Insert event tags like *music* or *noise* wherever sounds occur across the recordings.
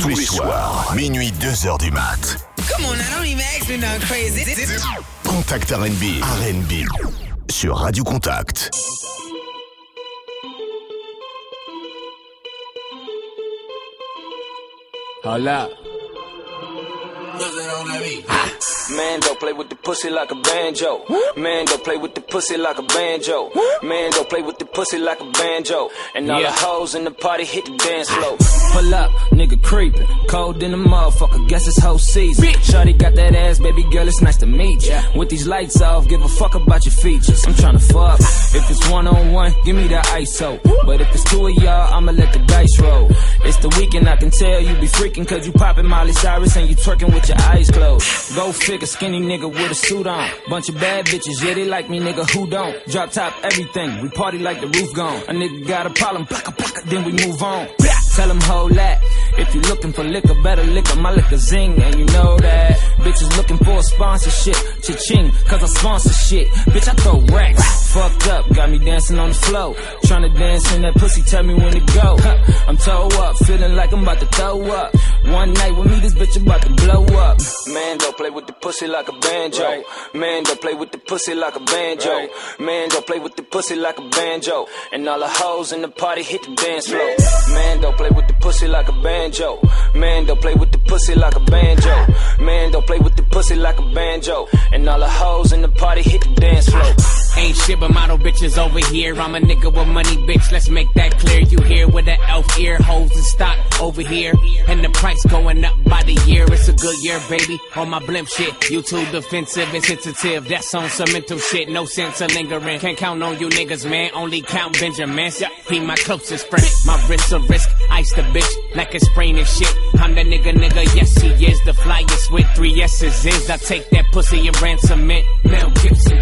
Tous les soirs, minuit 2h du mat. Come on, I don't even ask me nothing crazy. Contact RB. RB. Sur Radio Contact. Hold up. Man, don't play with the pussy like a banjo. Man, don't play with the pussy like a banjo. Man, don't play with the pussy like a banjo. And all Yeah. the hoes in the party hit the dance floor. Pull up, nigga creepin'. Cold in the motherfucker, guess it's whole season. Bitch. Shorty got that ass, baby girl, it's nice to meet ya. With these lights off, give a fuck about your features. I'm tryna fuck. Ah. If it's one on one, give me the ISO. But if it's two of y'all, I'ma let the dice roll. It's the weekend, I can tell you be freaking cause you poppin' Molly Cyrus and you twerking with your eyes closed. Go figure, skinny nigga with a suit on. Bunch of bad bitches, yeah, they like me, nigga, who don't? Drop top everything, we party like the roof gone. A nigga got a problem, blocka, blocka, then we move on. Tell him that. If you looking for liquor, better liquor, my liquor zing, and you know that. Bitches looking for a sponsorship, cha-ching, cause I sponsor shit. Bitch, I throw racks. Fucked up, got me dancing on the floor. Tryna dance in that pussy, tell me when to go. Huh, *laughs* I'm toe up, feeling like I'm about to throw up. One night with me, this bitch about to blow up. Man, don't play with the pussy like a banjo. Man, don't play with the pussy like a banjo. Man, don't play with the pussy like a banjo. And all the hoes in the party hit the dance floor. Man, don't play with the pussy like a banjo. Man, don't play with the pussy like a banjo. Man, don't play with the pussy like a banjo. And all the hoes in the party hit the dance floor. Ain't shit but model bitches over here. I'm a nigga with money, bitch. Let's make that clear. You here with the elf ear hoes and stock over here. And the price going up by the year. It's a good year, baby. On my blimp shit. You too defensive and sensitive. That's on some mental shit. No sense of lingering. Can't count on you niggas, man. Only count Benjamin. He my closest friend. My wrist a risk. Ice the bitch like it's spraining shit. I'm the nigga, nigga. Yes, he is. The flyest with three S's is. I take that pussy and ransom it. Mel Gibson.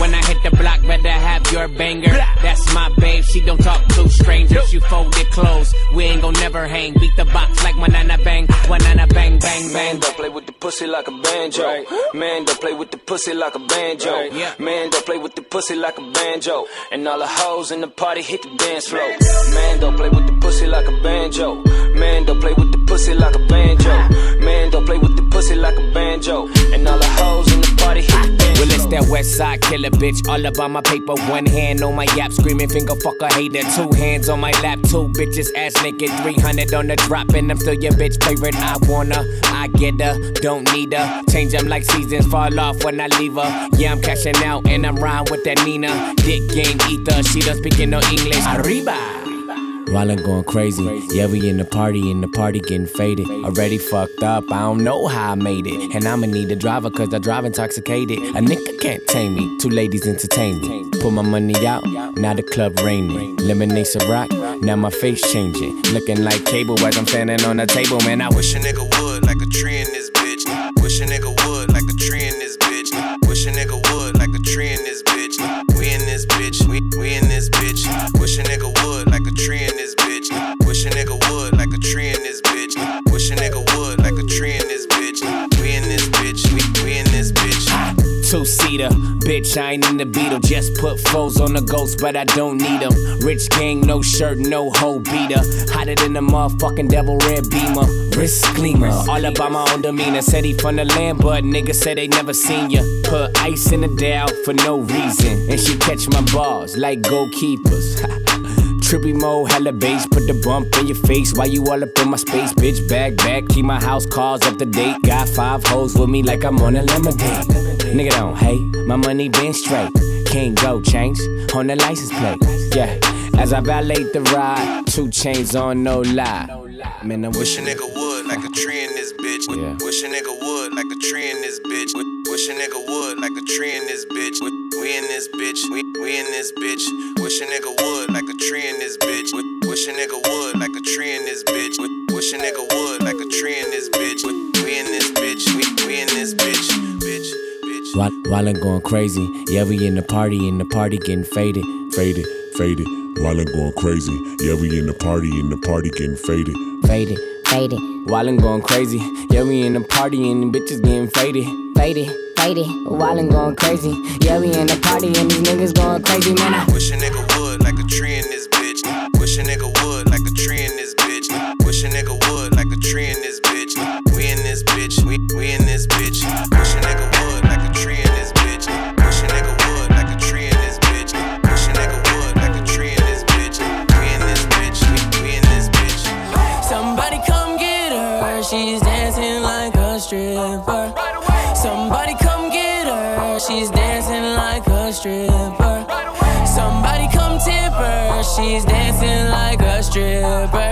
When I hit the block, better have your banger. That's my babe. She don't talk to strangers. You fold it close. We ain't gon' never hang. Beat the box like banana bang. Banana bang, bang, Man, bang. don't play with the pussy like a banjo. Man, don't play with the pussy like a banjo. Man, don't play with the pussy like a banjo. And all the hoes in the party hit the dance floor. Man, don't play with the pussy like a banjo. Man, don't play with the pussy like a banjo. Man, don't play with the pussy like a banjo. And all the hoes in the party hit the dance Well, it's that west side killer bitch. All about my paper. One hand on my yap. Screaming finger fucker hater. Two hands on my lap. Two bitches ass naked. 300 on the drop. And I'm still your bitch favorite. I wanna. I get her. Don't need her. Change them like seasons. Fall off when I leave her. Yeah, I'm cashing out. And I'm riding with that Nina. Dick game ether. She don't speak no English. Arriba. I'm going crazy, yeah, we in the party, and the party getting faded. Already fucked up, I don't know how I made it. And I'ma need a driver, cause I drive intoxicated. A nigga can't tame me, two ladies entertain me. Put my money out, now the club raining. Lemonade rock, now my face changing. Looking like cable as I'm standing on the table, man. I wish Wish a nigga would like a tree in this bitch. Wish a nigga would like a tree in this bitch. Wish a nigga would like a tree in this bitch. We in this bitch. We we in this tree in this bitch. Wish a nigga would like a tree in this bitch. Wish a nigga would like a tree in this bitch. We in this bitch. We we in this bitch. Two seater, bitch, I ain't in the beetle. Just put foes on the ghost, but I don't need them. Rich gang, no shirt, no hoe beater. Hotter than the motherfucking devil red beamer. Wrist gleamer, all about my own demeanor. Said he from the land, but niggas said they never seen ya. Put ice in the Dow for no reason. And she catch my balls like goalkeepers. *laughs* Trippy mo, hella bass, put the bump in your face. Why you all up in my space, bitch? Back, back, keep my house calls up to date. Got five hoes with me like I'm on a lemonade. Nigga don't hate, my money been straight. Can't go change on the license plate. Yeah, as I violate the ride, two chains on, no lie. Man, I Wish a nigga would like a tree in this bitch. Yeah. Wish a nigga would like a tree in this bitch. Wish a nigga would like a tree in this bitch. We in this bitch. We we in this bitch. Wish a nigga would like a tree in this bitch. Wish a nigga would like a tree in this bitch. Wish a nigga would like a tree in this bitch. We in this bitch. We we in this bitch. Bitch. Bitch. While, while I'm going crazy, yeah, we in the party, and the party getting faded. Faded, faded. While I'm going crazy. Yeah, we in the party, and the party getting faded. Faded, faded, while I'm going crazy, yeah, we in the party, and the bitches getting faded. faded, faded. While I'm going crazy. Yeah, we in the party and these niggas going crazy, man. I Wish a nigga would like a tree in this She's dancing like a stripper.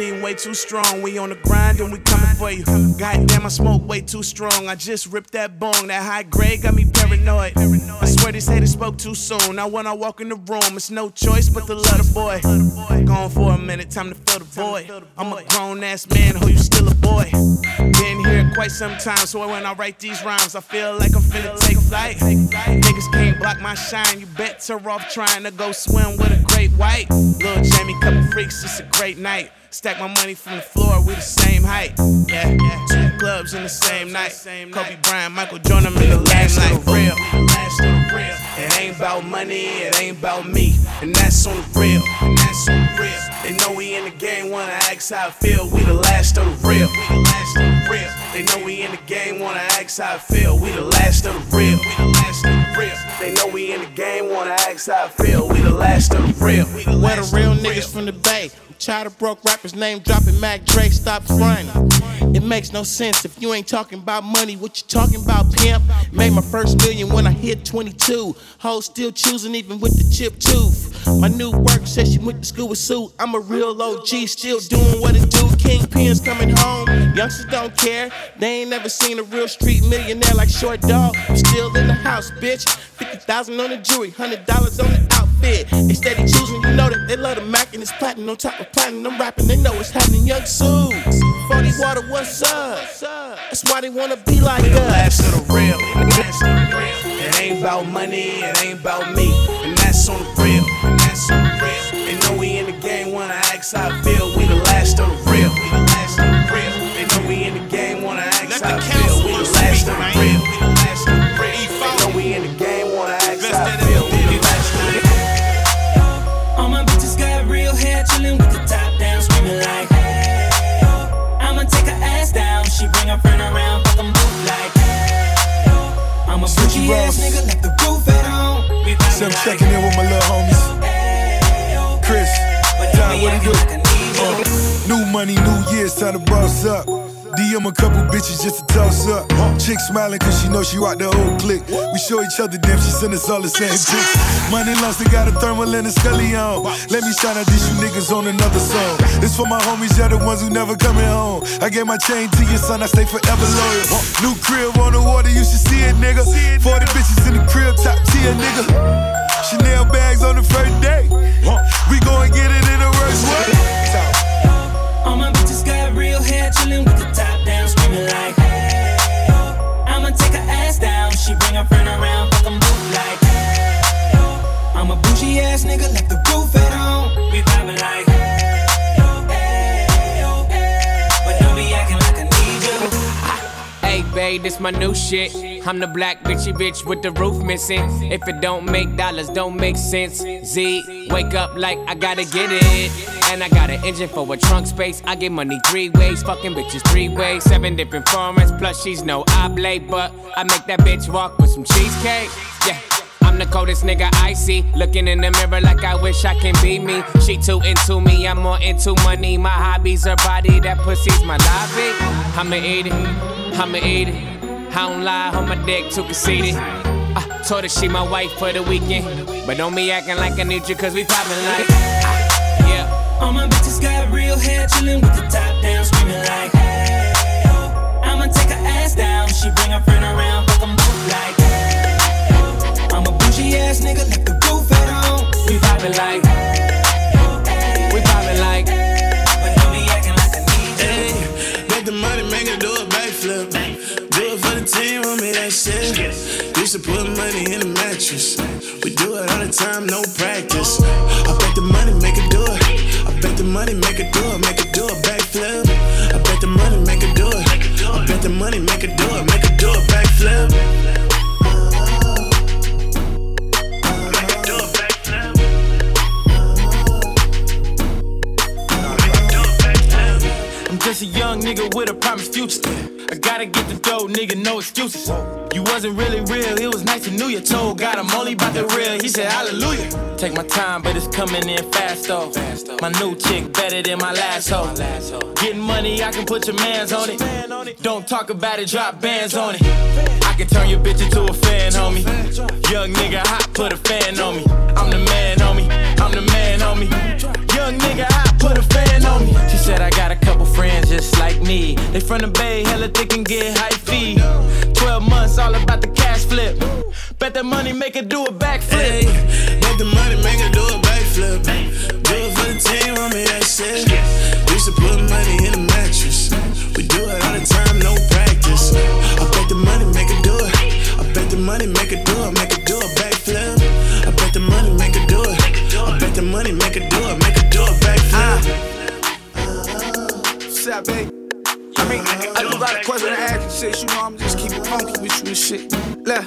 Team way too strong. We on the grind and we coming for you. Goddamn, I smoke way too strong. I just ripped that bong. That high grade got me paranoid. I swear these haters spoke too soon. Now when I walk in the room, it's no choice but to love the boy. Gone for a minute, time to fill the void. I'm a grown ass man, who you still a boy. Been here quite some time, so when I write these rhymes, I feel like I'm finna take flight. Niggas can't block my shine. You better off trying to go swim with a great white. Little Jamie, couple freaks, it's a great night. Stack my money from the floor, we the same height. Yeah, yeah. two clubs in the same night. Kobe Bryant, Michael Jordan in the last night. Real, last real. It ain't about money, it ain't about me, and that's on the real, and that's on the real. The game, wanna ask how I feel. We the last of the real, we the last of the real. They know we in the game, wanna ask how I feel. We the last of the real, They know we in the game, wanna ask how I feel. We the last of the real. We the Where the real niggas from the bay? Tired of broke rappers name dropping Mac Dre, stop fronting. It makes no sense if you ain't talking about money. What you talking about, pimp? Made my first million when I hit 22. Hoes still choosing even with the chip tooth. My new work says she went to school with Sue. I'm a real OG, still doing what it do. Kingpins coming home. Youngsters don't care. They ain't never seen a real street millionaire like Short Dog. Still in the house, bitch. 50,000 on the jewelry, $100 on the outfit. They steady choosing, you know that they love the Mac and it's platinum on top of platinum. I'm rapping, they know what's happening. Young Suits, 40 water, what's up? That's why they wanna be like We us. the real. Last of the real. It ain't about money, it ain't about me. And that's on the real. And that's on the real. They know we in the game, wanna ask how I feel. Freaky ass nigga, left the roof at home. So I'm checking in with my little homies. Chris, John, what do you do? Uh, new money, new years, time to boss up. DM a couple bitches just to toss up. Chick smiling cause she know she rock the old clique. We show each other damn, she send us all the same pics. Money lost, they got a thermal and a scully on. Let me shout out these you niggas on another song. This for my homies, yeah, the ones who never coming home. I gave my chain to your son, I stay forever loyal. New crib on the water, you should see it, nigga. 40 bitches in the crib, top tier, nigga. Chanel bags on the first day. We gon' get it in the worst way. Real hair, chillin' with the top down, screaming like, hey, oh. I'ma take her ass down. She bring her friend around, fuck 'em both like, hey, oh. I'm a bougie ass nigga, left the roof at home. We vibing like, hey, This my new shit. I'm the black bitchy bitch with the roof missing. If it don't make dollars, don't make sense. Z, wake up like I gotta get it. And I got an engine for a trunk space. I get money three ways, fucking bitches three ways. Seven different formats, plus she's no oblate. But I make that bitch walk with some cheesecake. Yeah. The coldest nigga I see. Looking in the mirror like I wish I can be me. She too into me, I'm more into money. My hobbies her body, that pussy's my lobby. I'ma eat it, I'ma eat it. I don't lie, on my dick too conceited. I told her she my wife for the weekend. But don't be acting like I need you, cause we poppin' like. Yeah. All my bitches got real hair, chillin' with the top down, screaming like, hey, oh. I'ma take her ass down. She bring her friend around, fuck 'em both like, ass nigga, left the roof at home. We poppin' like. We poppin' like. But be like the money, make it do a backflip. Do it for the team, to put money in the mattress. We do it all the time, no practice. I bet the money make it do it. I bet the money make it do it, make it do a backflip. I bet the money make it do it. I bet the money make it do it, make it do a backflip. Nigga with a promised future. I gotta get the dough, nigga, no excuses. You wasn't really real, it was nice to know you. Told God I'm only about the real, he said hallelujah. Take my time, but it's coming in fast though. My new chick better than my last hoe. Getting money, I can put your mans on it. Don't talk about it, drop bands on it. I can turn your bitch into a fan, homie. Young nigga hot, put a fan on me. I'm the man, homie. I'm the man, homie. Young nigga hot, put a fan on me. She said I got a couple friends just like me. They from the Bay, hella thick and get high fee. 12 months, all about the cash flip. Bet that money make her do a backflip. Hey, make the money, make it do a backflip. Do it for the team, want me that shit. Used to put money in the mattress. We do it all the time, no practice. I bet the money make it do it. I bet the money make it do it, make it do a backflip. I bet the money make it do it. I bet the money make it do it, babe? I mean, I do got a question to ask you, shit. You know, I'm just keeping funky with you and shit. Look.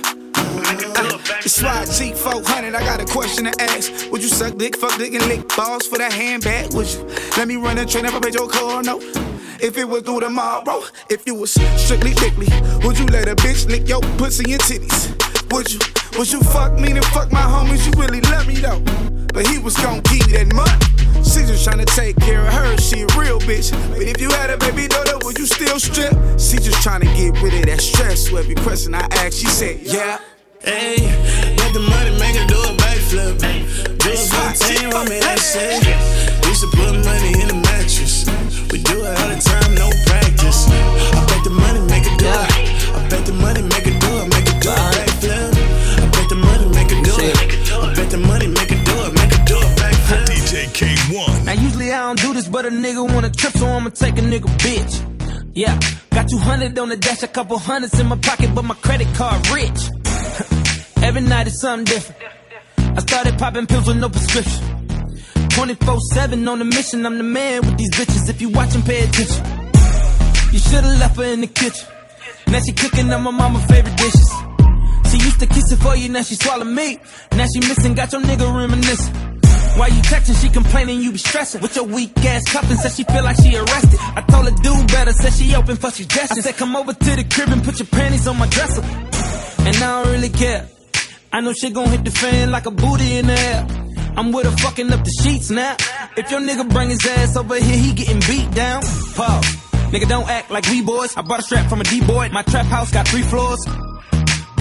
Uh, it's why G 400. I got a question to ask. Would you suck dick, fuck dick, and lick balls for that handbag? Would you let me run a train if I paid your car? No. If it was through tomorrow, if you was strictly dickly, would you let a bitch lick your pussy and titties? Would you? Would you fuck me and fuck my homies? You really love me though. But he was gon' give you that money. She just tryna take care of her, she a real bitch. But if you had a baby daughter, would you still strip? She just tryna get rid of that stress. So every question I ask, she said, yeah. Hey, make the money, make it do a backflip. Do it the team, want me that shit. Used to put money in the mattress. We do it all the time, no practice. I bet the money make it do it. I bet the money make it do it, make it do a a nigga wanna trip, so I'ma take a nigga bitch. Yeah, got 200 on the dash, a couple hundreds in my pocket, but my credit card rich. *laughs* Every night is something different. I started popping pills with no prescription. 24-7 on the mission, I'm the man with these bitches. If you watching, pay attention. You should've left her in the kitchen. Now she cooking up my mama's favorite dishes. She used to kiss it for you, now she swallow me. Now she missing, got your nigga reminiscing. Why you texting? She complaining you be stressing. With your weak ass cuffing, said she feel like she arrested. I told her do better, said she open for suggestions. I said come over to the crib and put your panties on my dresser. And I don't really care. I know she gon' hit the fan like a booty in the air. I'm with her fucking up the sheets now. If your nigga bring his ass over here, he getting beat down. Pause. Nigga, don't act like we boys. I bought a strap from a D-boy. My trap house got three floors.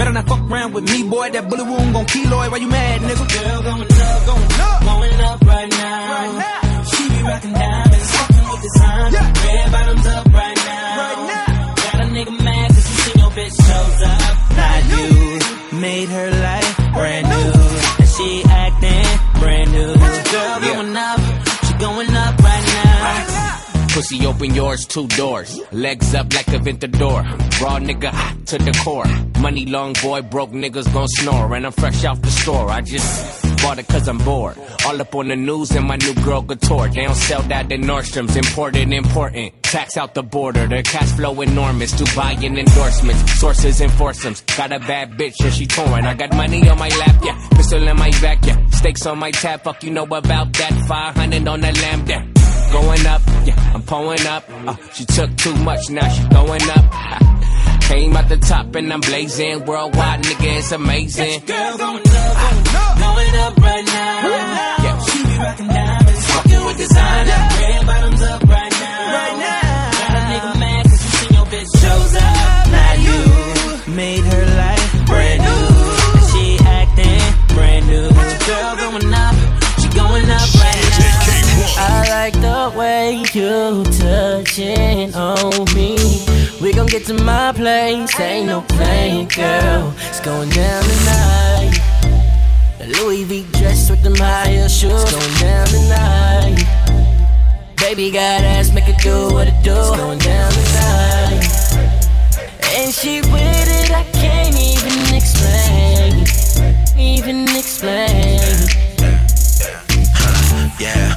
Better not fuck around with me, boy. That bullet wound gon' keloid. Why you mad, nigga? Girl, going up, going up. Going up right now. Right now. She be rockin' diamonds, fucking with design. Yeah. Red bottoms up right now. Right now. Got a nigga mad cause you seen your bitch shows up. Not you. Made her life brand new. And she acting brand new. Girl, going up. She going Pussy open yours, two doors. Legs up like a Ventador. Raw nigga hot to the core. Money long boy, broke niggas gon' snore. And I'm fresh off the store. I just bought it cause I'm bored. All up on the news and my new girl couture. They don't sell that in Nordstrom's. Imported, important. Tax out the border. Their cash flow enormous. Dubai and endorsements. Sources and foursomes. Got a bad bitch and she torn. I got money on my lap, yeah. Pistol in my back, yeah. Stakes on my tab, fuck you know about that. 500 on the lamb, yeah. Going up, yeah. I'm pulling up. Uh, she took too much, now she going up. Came out the top and I'm blazing. Worldwide, nigga, it's amazing. Girl going up, going up right now. Yeah. She be rocking get to my place, ain't no playing, girl. It's going down tonight. The Louis V dress with them high heel shoes, going down tonight. Baby got ass, make it do what it do. It's going down tonight. And she with it, I can't even explain. Even explain. Yeah,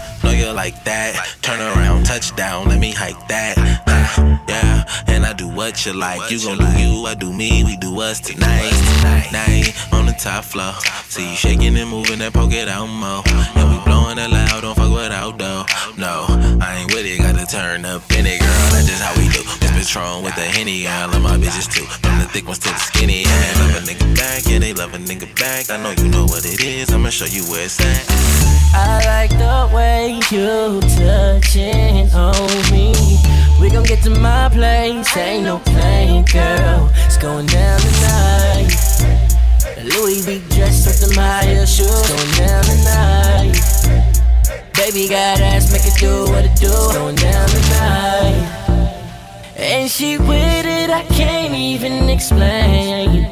like that. Turn around, touchdown, let me hike that. Yeah, and I do what you like. You gon' do you, I do me, we do us tonight. Night on the top floor. See you shaking and moving that poke it out more. And we blowing it loud, don't fuck without though. No, I ain't with it, gotta turn up in it, girl. That's just how we do. This Patron with the Henny, I love my bitches too. From the thick ones to the skinny, yeah. Love a nigga back, yeah, they love a nigga back. I know you know what it is, I'ma show you where it's at. I like the way you touching on me. We gon' get to my place, ain't no playing, girl. It's going down tonight. Louis V dress with them high heel shoes, going down tonight. Baby got ass, make it do what it do, going down tonight. And she with it, I can't even explain,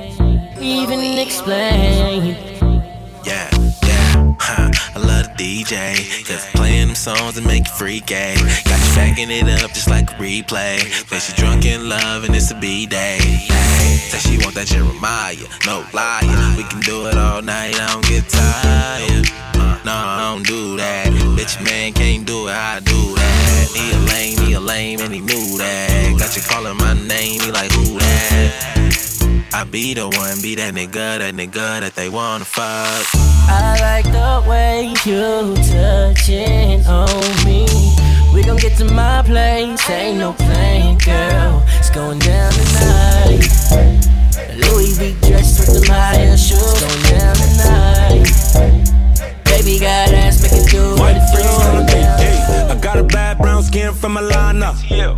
even explain. Yeah, huh. I love the DJ, cause playing them songs and make you freaky. Got you backing it up just like a replay. Say she drunk in love and it's a B day. Say she want that Jeremiah, no liar. We can do it all night, I don't get tired. Uh, no, I don't do that. Bitch, man can't do it, I do that. He a lame, he a lame, and he knew that. Got you calling my name, he like, who that? I be the one, be that nigga, that nigga that they wanna fuck. I like the way you touching on me. We gon' get to my place, ain't no playing, girl. It's going down tonight. Louis V dress with them high heel shoes, going down tonight. Baby got ass, make it do what it do. Going down. I got a bad brown skin from Alana.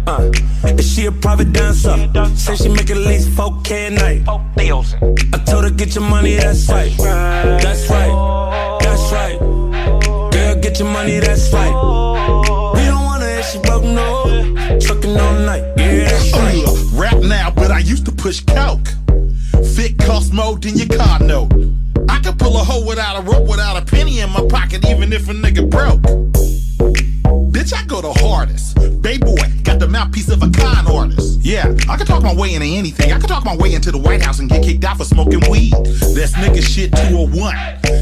Uh, is she a private dancer? Say she make at least 4K a night. I told her, get your money, that's right. That's right. That's right. Girl, get your money, that's right. We don't wanna hit she broke, no. Trucking all night. Yeah, that's right. Uh, rap now, but I used to push coke. Fit cost more than your car note. I could pull a hoe without a rope, without a penny in my pocket, even if a nigga broke. Bitch, I go the hardest. Bay boy, got the mouthpiece of a con artist. Yeah, I can talk my way into anything. I can talk my way into the White House and get kicked out for smoking weed. That's nigga shit 201.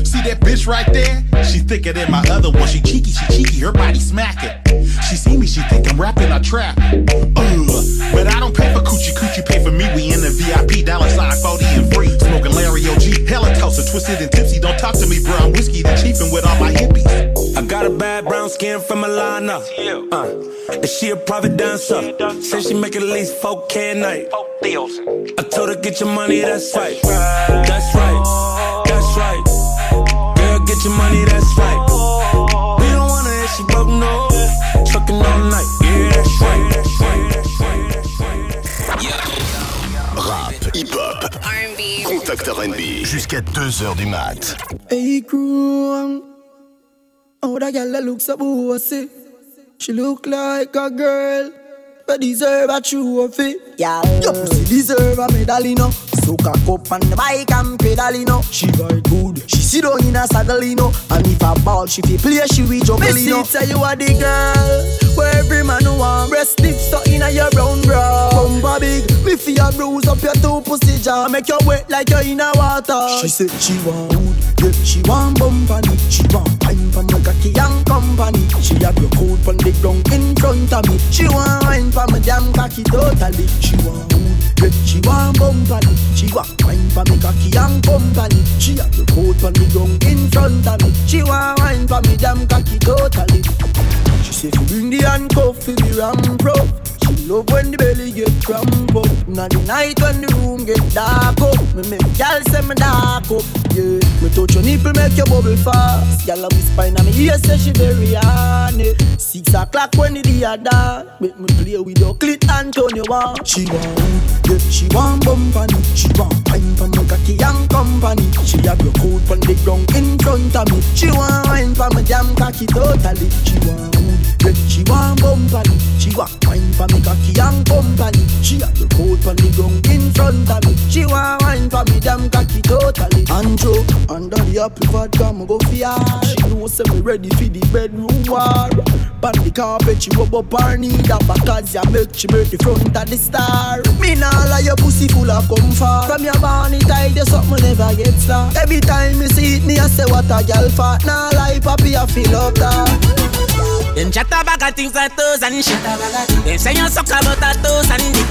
See that bitch right there? She thicker than my other one. She cheeky, she cheeky, her body smacking. She see me, she think I'm rapping, I trap. Ugh, but I don't pay for coochie, coochie pay for me. We in the VIP, dollar sign 40 and free. Smoking Larry OG, hella toasted, twisted and tipsy. Don't talk to me, bro. I'm whiskey, the chiefin' with all my hippies. I got a bad brown skin from Alana. Uh, is she a private dancer? Say she make at least 4K a night. I told her, get your money, that's right. That's right. That's right. Girl, get your money, that's right. We don't wanna hit she broke, no. Trucking all night. Yeah, that's right. That's right. that's right Rap, hip-hop, R&B. contact R&B, jusqu'à 2h du mat. Hey crew, oh that girl that looks so bossy. She look like a girl, but deserve a trophy. Yeah, your pussy deserve a medal, you know. So cock up on the bike and pedal, you know. She ride good. She sit down in a saddle, you know. And if a ball she fi play, she will juggle, you know. say you are the girl where every man want. Breast stuck in a your brown bra. Bumper big, me feel bruise up your two pussy jaw, make you wet like you're in a water. She said she want wood, yeah, she want bumper She want wine from my cocky and company. She have your coat on the ground in front of me. She want wine from my damn cocky totally. She want wood, yeah, she want bumper She want wine from my cocky and company. She have your coat on the ground in front of me. She want wine from my damn cocky totally. She say, bring the handcuff for the ram pro. Love when the belly get cramp up. Now the night when the room get dark up. Me make y'all say me dark up. Yeah, me touch your nipple make you bubble fast. Y'all a whisper in me ear say she very honey. Six o'clock when the day a dark. Make me play with your clit and turn you on. She want, yeah, she want bumpany. She want wine from me cocky and company. She have your coat on the ground in front of me. She want wine from me jam cocky totally. She want yeah, she want bumpany. She want company. She have your coat on the ground in front of me. She want wine for me damn cocky totally. Andrew, under the apple vodka, me go fear. She know say me ready for the bedroom war. Pan the carpet, she rub up her knee. That because ya make she make the front of the star. Me nah lie, your pussy full of comfort. From your body tight, you something never get start. Every time me see it, me I say what a girl fat. Nah lie, papi, I feel up that. Them chat about things like toes and shit. Them say you suck about a toes and dick.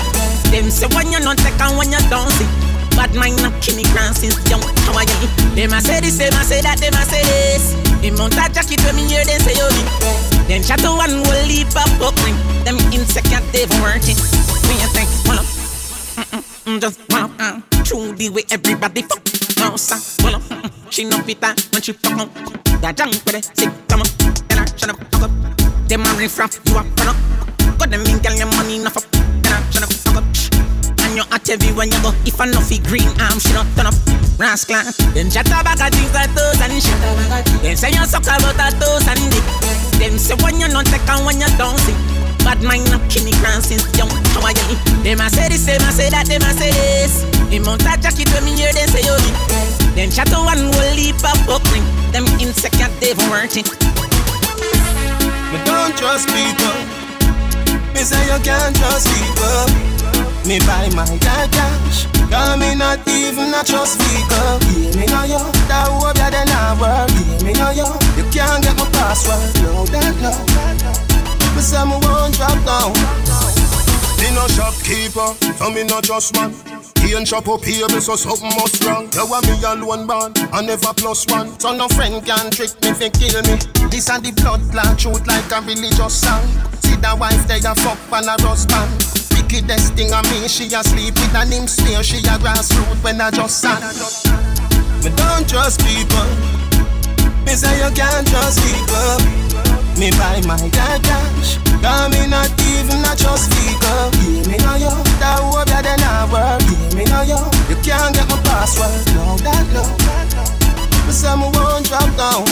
Them say when you not take when you don't see. Bad mind not kill crown since young. How are you? Them a say this, them a say that, them a say this. Them mount a jacket when me hear them say yo dick. Them chat to one will leap up buckling. Them insecure they working. When you think, well mm-mm, just well up. Uh, the way everybody fuck. No sir, well up, she no fit that when she fuck on. That junk with it, sick, come on, and I shut up, fuck up. Them a riff raff, you a run up. Got them in, girl, your money enough up, and I shut up, fuck up. And you at every when you go. If I know fi green arm, she not turn up. Rascal. Them chat about a things like toes and shit. Them say you suck about a toes and dick. Them say when you not take and when you don't see. Bad mind not kill me crown since young. How are you? Them a say this, them a say that, them a say this. Him mount a jacket when me hear them say oh, yo dick. Them chat to one will leap up buckling. Them insecure they've worked it. Me don't trust people. Me say you can't trust people. Me buy my dad cash. Cause me not even a trust vehicle. Yeah, me know you. That hope ya then I work. Yeah, me know you. You can't get my password. No, that no. Say me won't drop down. Me no shopkeeper, so me no just man. He and shop up here, so something must wrong. You want me alone man, I never plus one. So no friend can trick me, fi kill me. This and the blood clot truth like a religious song. See that wife there, a fuck and a husband. Wickedest thing of me, she a sleep with an him sneer. She a grassroot when I just sang. Me don't trust people. Me say you can't trust people. Me buy my dad cash. Cause me not even a trust vehicle. Yeah, me know you. That hope ya then I work. Yeah, me know you. You can't get my password. No, that no. Me say me won't drop down.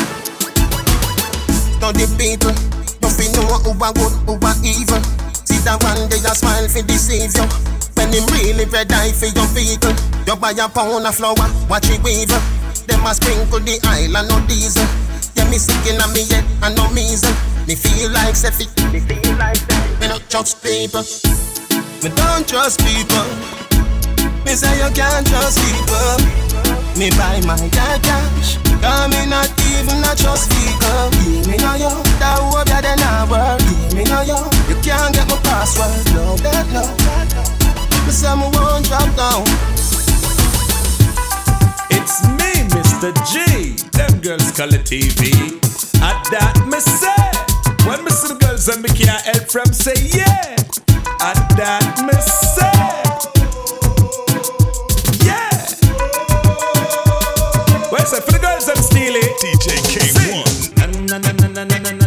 To the people, don't be know who are good, who are evil. See that one day a smile for deceive you. When him really red eye for your vehicle, you buy a pound of flour, watch it weave. Them a sprinkle the oil and no diesel. Yeah, me sick in me head and no measle. Me feel like Seffy. Me feel like Seffy. Me not trust people. Me don't trust people. Me say you can't trust people. Me buy my dad cash. Cause me not even a trust people. Yeah, me know you. That hope ya then I work. Yeah, me know you. You can't get my password. No, that no. Me say me won't drop down. Mr. G. Them girls call it TV. At that, me say. When me see the girls and me can't help from say yeah. At that, me say. Yeah. Well, say for the girls, I'm stealing. DJ Kay-One. Na na na na na na.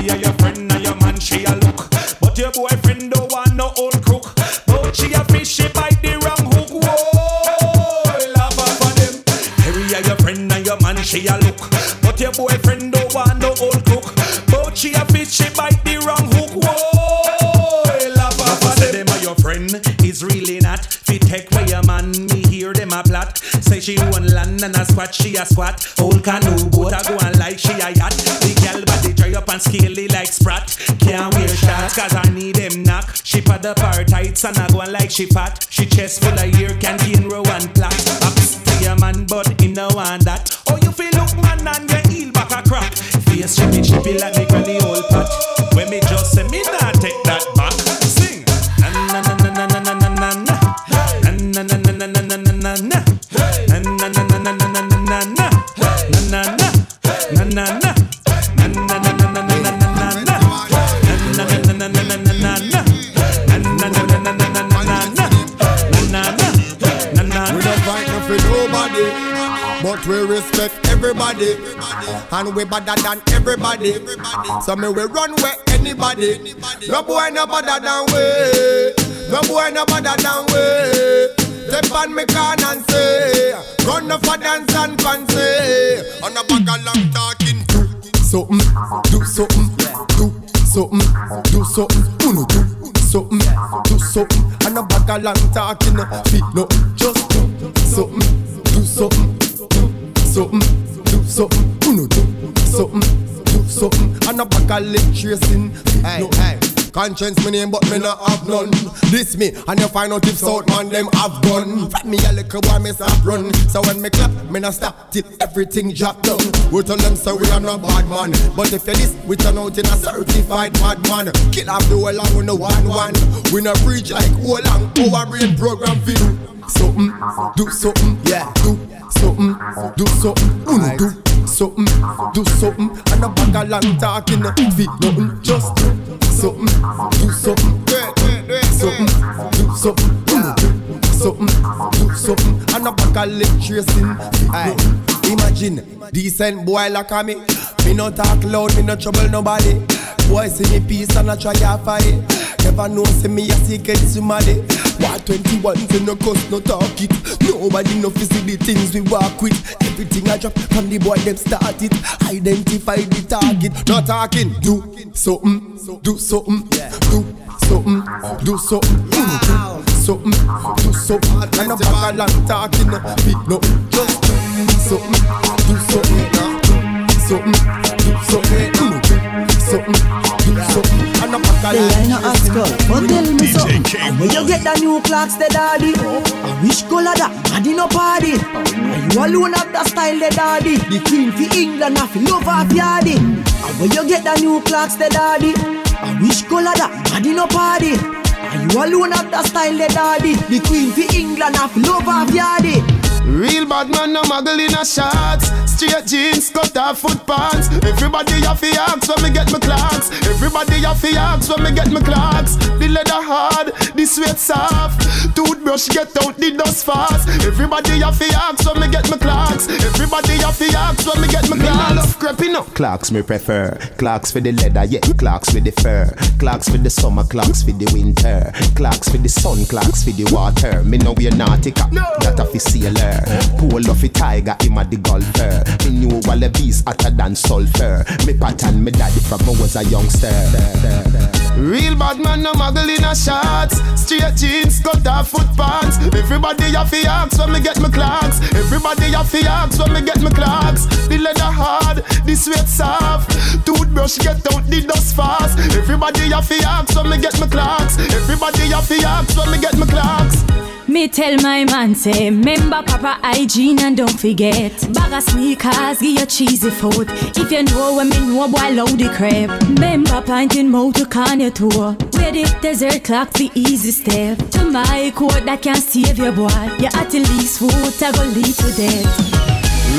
Are your friend or your man? She a and I go on like she fat. And we better than everybody. So me we run where anybody. No boy no better than we. No boy no better than we. Step on me can and say, run up for dance and fancy. On a bag of long talking. Do something, do something, do something, do something. Uno do something, do something. And a bag of long talking. Feet no, just do something, do something, do something, do something. Uno do something, do something. And a bag of leg tracing. Feet no, hey. Conscience me name but me not have none. This me and you find out if South man them have gun From me a little boy me stop run. So when me clap me not stop till everything drop down. We tell them so we are not bad man. But if you this we turn out in a certified bad man. Kill off the whole and we no one one. We no preach like whole and our brain program you Something, do something, yeah, do something, do something, do something, do something, and a bag of long talking, feet nothing, just do something, do something, something, do something, uno do something, do something, and a bag of leg tracing. Imagine, decent boy like me, me no talk loud, me no trouble nobody. Boy see me peace and I try to fight. Never know see me a secret somebody. Why 21 say no cuss, no talk it. Nobody no fi see the things we walk with. Everything I drop from the boy them start it. Identify the target, no talking. Do something, do something, do something, do something, mm, do something, do something. And a bag of long talking, feet no, just do something, do something, do something, do something, something, do something. And a bag The of line of ask her, but tell me something. Where you get the new Clarks, the daddy? I wish color that, daddy no party. And you alone have the style, the daddy. The queen for England, I feel love off yardy. And where you get the new Clarks, the daddy? I wish color that, daddy no party. And you alone have the style, the daddy. The queen for England, I feel love off yardy. Real bad man, no muggle in a shots. Straight jeans, cut off foot pants. Everybody have fi ask when me get my Clarks. Everybody have fi ask when me get my Clarks. The leather hard, the sweat soft. Toothbrush get out the dust fast. Everybody have fi ask when me get my Clarks. Everybody have fi ask when me get my Clarks. Me love creeping up. Clarks me prefer. Clarks for the leather, yeah. Clarks for the fur. Clarks for the summer, Clarks for the winter. Clarks for the sun, Clarks for the water. Me know we're nautica, that a fi sailor. Pull off a tiger, him a the golfer. Me knew all the bees hotter than sulfur. Me pattern me daddy from I was a youngster. Real bad man, no muggle in a shots. Straight jeans, cut off foot pants. Everybody have fi ask when me get my Clarks. Everybody have fi ask when me get my Clarks. The leather hard, the sweat soft. Toothbrush get out the dust fast. Everybody have fi ask when me get my Clarks. Everybody have fi ask when me get my Clarks. Me tell my man say, remember proper hygiene and don't forget. Bag of sneakers, give your cheesy food. If you know when me know, boy, load the crap. Remember pinting mouth to Kanye tour. Where the desert clock the easy step. To my court that can save your boy. You at the least food, I go lead to death.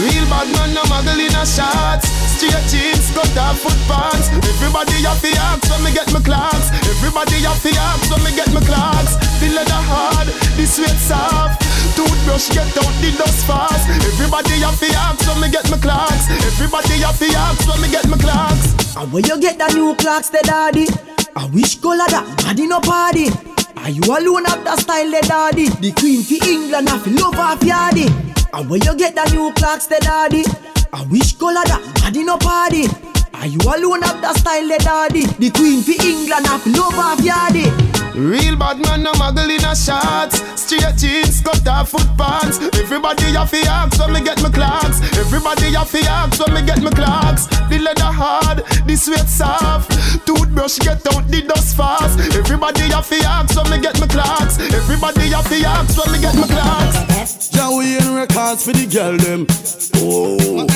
Real bad man, no muggle in a shots. Straight jeans, cut off foot pants. Everybody have fi ask when me get my Clarks. Everybody have fi ask when me get my Clarks. The leather hard, the sweat soft. Toothbrush get out the dust fast. Everybody have fi ask when me get my Clarks. Everybody have fi ask when me get my Clarks. And where you get the new Clarks, the daddy? I wish color that, daddy no party. Are you alone have the style, the daddy? The queen for England, I feel love off yardy. And where you get the new Clarks, the daddy? I wish color that body no party. Are you alone of the style, the daddy? The queen for England, have love of yardy. Real bad man, no muggle in a shots. Straight jeans, cut off foot pants. Everybody have to ask when me get my Clarks. Everybody have to ask when me get my Clarks. The leather hard, the sweat soft. Toothbrush get out the dust fast. Everybody have to ask when me get my Clarks. Everybody have to ask when me get my Clarks. Now we in records for the girl them. Oh,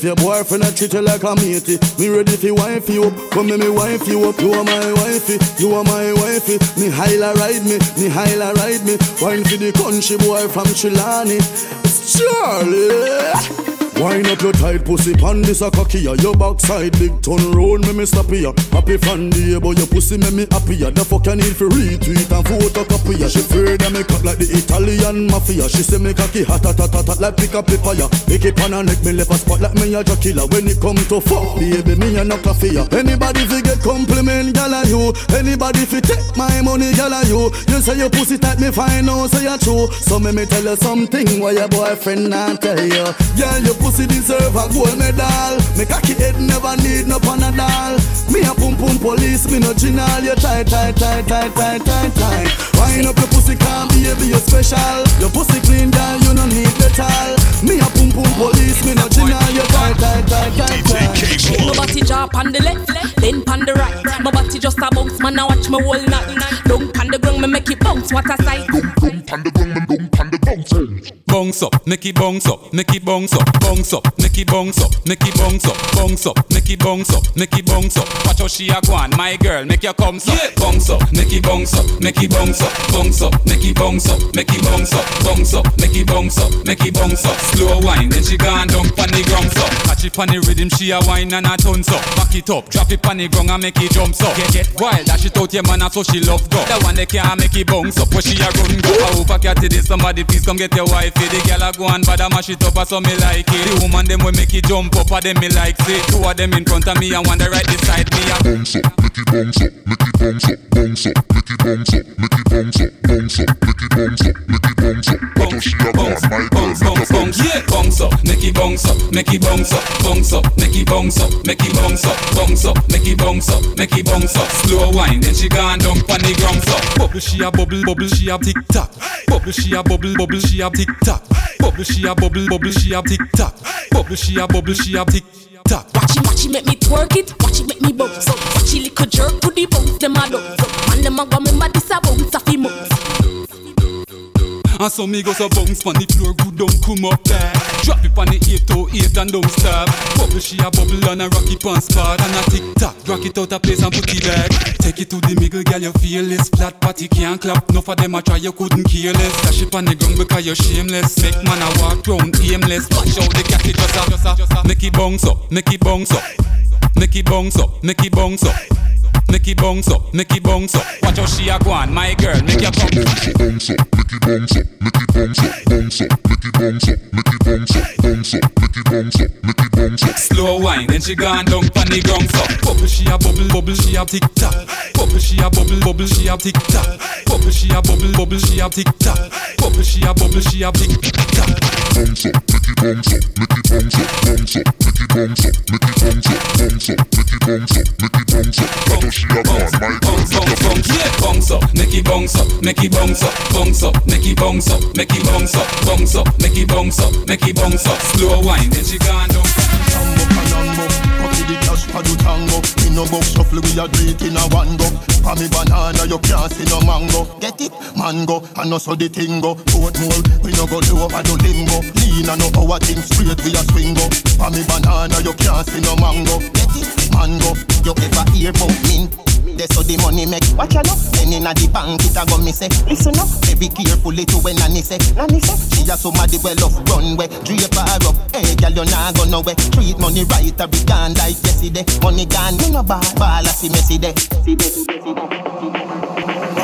if your boyfriend a treat you like a matey, me ready to wife you up. Come me me wife you up. You are my wifey, you are my wifey. Me highla ride me, me highla ride me. Wine for the country boy from Chilani. It's Charlie. Wine up your tight pussy pan this a cocky ya Your backside big turn round me me stop ya Happy fan day but your pussy make me happy ya The fuck I need for retweet and photocopy ya She afraid I make up like the Italian mafia. She say me cocky hot hot hot hot like pick up paper ya Make it pan and neck me left a spot like me a killer When it come to fuck baby me a no coffee ya Anybody fi get compliment gal a you? Anybody fi take my money gal a you? You say your pussy tight me fine now say you true. So me me tell you something why your boyfriend not tell you? Girl your pussy deserve a gold medal Me cocky head never need no panadol Me a pum pum police me no ginal You tight tight tight tight tight tight tight Wind up your pussy can baby you special Your pussy clean down you no need metal Me a pum pum police me no ginal You tight tight tight tight tight My body drop on the left, then on the right. My body just a bounce, man. I watch me whole night. Don't on the ground, me make it bounce. What a sight. Bounce up, make it bounce up, make it bounce up, bounce up, make it bounce up, make it bounce up, bounce up, make it bounce up, make it bounce up. Watch how she a go on, my girl, make your come up, bounce up, make it bounce up, make it bounce up, bounce up, make it bounce up, make it bounce up, bounce up, make it bounce up, make it bounce up. Slow wine, then she gone down pon the ground up. Catch it pon the rhythm, she a wine and a tons up. Back it up, drop it pon the ground and make it jump up. Get get wild, dash it out your man, so she love go. The one that can't make it bounce up, where she a run go. I hope I catch it, somebody please come get your wife. The girl a go on bad, mash it up, so me like it. The woman them we make it jump up, a them me like say. Two of them in front of me and one the right beside me. Bounce up, make it bounce up, make it bounce up, bounce up, make it bounce up, make it bounce up, bounce up, make it bounce up, make it bounce up. What does she have on my girl? Make a bounce. Yeah, bounce up, make it bounce up, make it bounce up, bounce up, make it bounce up, make it bounce up, bounce up, make it bounce up, make it bounce up. Slow wine, then she gone down pon the ground. Bubble she a bubble, bubble she a tick tock. Bubble she a bubble, bubble she a tick tock. Bubble she a bubble, bubble she a tick tock. Bubble she a bubble she a tick tock. Watch it, watch it, make me twerk it. Watch it, make me bounce up. Watch it, little jerk to the bounce. Them a up. Man, them a go remember this a bounce a fi months. And so me go so bounce pon the floor, good don't come up there. Drop it pon the 808 and don't stop. Bubble she a bubble and a rocky pon spot and a tick tock. Rock it out a place and put it back. Take it to the middle, girl, you feel this flat party can't clap. No for them a try, you couldn't care less. Dash it pon the ground because you're shameless. Make man a walk round aimless. Watch out the cat it just a, just a, just up, make it bounce up, make it bounce up, make it bounce up. Make it bounce up, make it bounce up. Watch how she a go on, my girl, make your come. Bounce up, bounce up, make it bounce up, make it bounce up, bounce up, make it bounce up, make it bounce up, bounce up, make it bounce up, make it bounce up. Slow wine, then she gone down pon the ground so. Bubble she a bubble, bubble she a tick tock. Bubble she a bubble, bubble she a tick tock. Bubble she a bubble, bubble she a tick tock. Bubble she a bubble she a tick tock. Bounce up, make it bounce up, make it bounce up, bounce up, make it bounce up, make it bounce up, bounce up, make it bounce up, make it bounce up. She have on my bounce, up, make it bounce up, make it bounce up, bounce up, make it bounce up, make it bounce up, bounce up, make it bounce up, make it bounce up. Slow wine, then she gone down. Tango, panango, coffee the cash for the tango. Me no box shuffle, we a do in a one go. For me banana, you can't see no mango. Get it, mango, and also the tingo. Portmore, we no go low over the limbo. Lean and no our thing straight, we a swing go. For me banana, you can't see no mango. Get it, mango, you ever hear about mint? That's how the money make. Watch out. Then inna the bank, it a go me say. Listen up, very carefully to when Nanny say. Nanny say, she a somebody well off runway. Drape her up, hey girl, you nah go nowhere. Treat money right, a be gone like yesterday. Money gone, me no ball, ball a see me see day. See day, see day, see day.